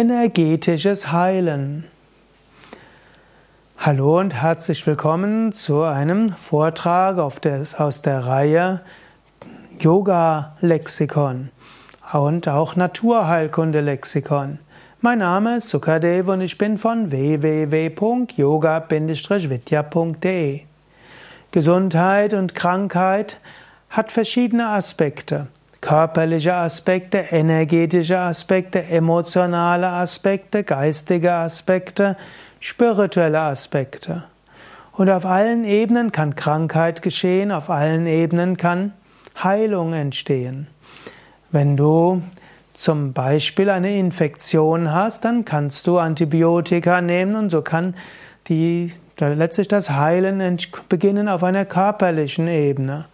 Energetisches Heilen. Hallo und herzlich willkommen zu einem Vortrag aus der Reihe Yoga Lexikon und auch Naturheilkunde Lexikon. Mein Name ist Sukadev und ich bin von www.yoga-vidya.de. Gesundheit und Krankheit hat verschiedene Aspekte körperliche Aspekte, energetische Aspekte, emotionale Aspekte, geistige Aspekte, spirituelle Aspekte. Und auf allen Ebenen kann Krankheit geschehen, auf allen Ebenen kann Heilung entstehen. Wenn du zum Beispiel eine Infektion hast, dann kannst du Antibiotika nehmen und so kann die, letztlich das Heilen beginnen auf einer körperlichen Ebene.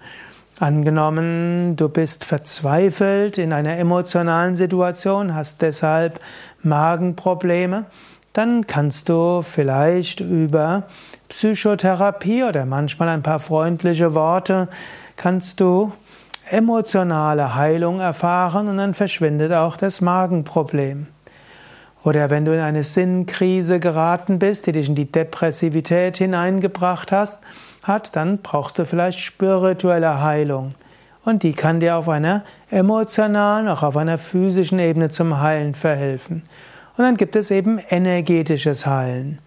Angenommen, du bist verzweifelt in einer emotionalen Situation, hast deshalb Magenprobleme, dann kannst du vielleicht über Psychotherapie oder manchmal ein paar freundliche Worte, kannst du emotionale Heilung erfahren und dann verschwindet auch das Magenproblem. Oder wenn du in eine Sinnkrise geraten bist, die dich in die Depressivität hineingebracht hast, hat, dann brauchst du vielleicht spirituelle Heilung. Und die kann dir auf einer emotionalen, auch auf einer physischen Ebene zum Heilen verhelfen. Und dann gibt es eben energetisches Heilen.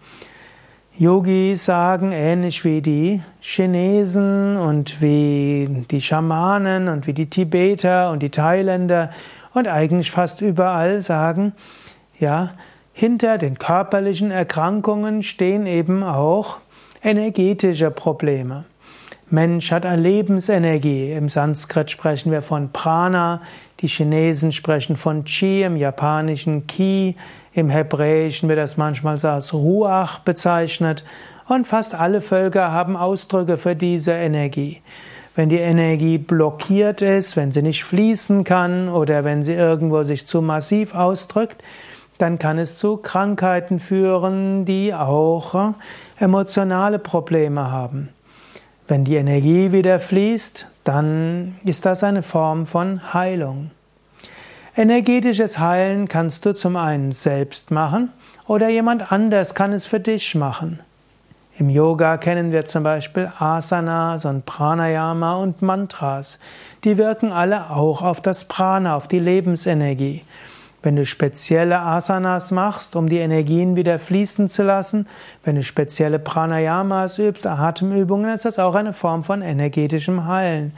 Yogis sagen, ähnlich wie die Chinesen und wie die Schamanen und wie die Tibeter und die Thailänder und eigentlich fast überall sagen, ja, hinter den körperlichen Erkrankungen stehen eben auch energetische Probleme. Mensch hat eine Lebensenergie. Im Sanskrit sprechen wir von Prana, die Chinesen sprechen von Chi, im Japanischen Ki, im Hebräischen wird das manchmal als Ruach bezeichnet und fast alle Völker haben Ausdrücke für diese Energie. Wenn die Energie blockiert ist, wenn sie nicht fließen kann oder wenn sie irgendwo sich zu massiv ausdrückt, dann kann es zu Krankheiten führen, die auch äh, emotionale Probleme haben. Wenn die Energie wieder fließt, dann ist das eine Form von Heilung. Energetisches Heilen kannst du zum einen selbst machen oder jemand anders kann es für dich machen. Im Yoga kennen wir zum Beispiel Asanas und Pranayama und Mantras. Die wirken alle auch auf das Prana, auf die Lebensenergie. Wenn du spezielle Asanas machst, um die Energien wieder fließen zu lassen, wenn du spezielle Pranayamas übst, Atemübungen, ist das auch eine Form von energetischem Heilen.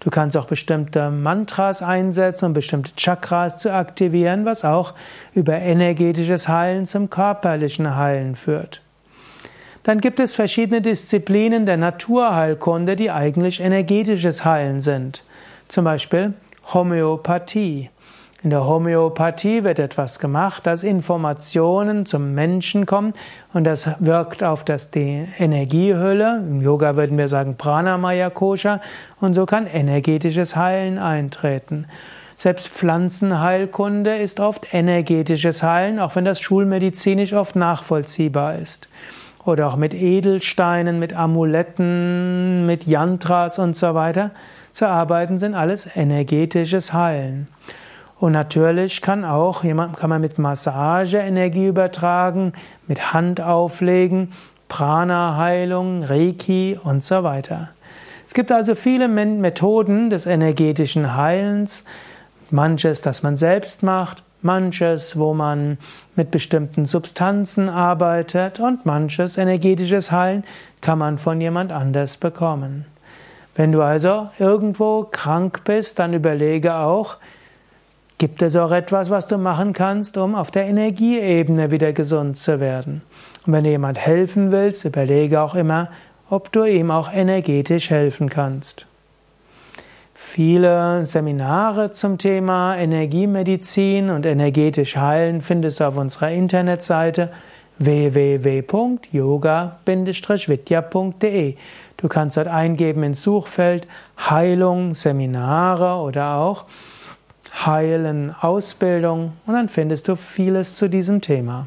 Du kannst auch bestimmte Mantras einsetzen, um bestimmte Chakras zu aktivieren, was auch über energetisches Heilen zum körperlichen Heilen führt. Dann gibt es verschiedene Disziplinen der Naturheilkunde, die eigentlich energetisches Heilen sind. Zum Beispiel Homöopathie. In der Homöopathie wird etwas gemacht, dass Informationen zum Menschen kommen und das wirkt auf das, die Energiehülle. Im Yoga würden wir sagen Pranamaya Kosha und so kann energetisches Heilen eintreten. Selbst Pflanzenheilkunde ist oft energetisches Heilen, auch wenn das schulmedizinisch oft nachvollziehbar ist. Oder auch mit Edelsteinen, mit Amuletten, mit Yantras und so weiter zu arbeiten, sind alles energetisches Heilen. Und natürlich kann auch jemand, kann man mit Massage Energie übertragen, mit Hand auflegen, Prana-Heilung, Reiki und so weiter. Es gibt also viele Methoden des energetischen Heilens. Manches, das man selbst macht, manches, wo man mit bestimmten Substanzen arbeitet und manches energetisches Heilen kann man von jemand anders bekommen. Wenn du also irgendwo krank bist, dann überlege auch, Gibt es auch etwas, was du machen kannst, um auf der Energieebene wieder gesund zu werden? Und wenn du jemand helfen willst, überlege auch immer, ob du ihm auch energetisch helfen kannst. Viele Seminare zum Thema Energiemedizin und energetisch heilen findest du auf unserer Internetseite www.yoga-vidya.de. Du kannst dort eingeben ins Suchfeld Heilung, Seminare oder auch Heilen, Ausbildung und dann findest du vieles zu diesem Thema.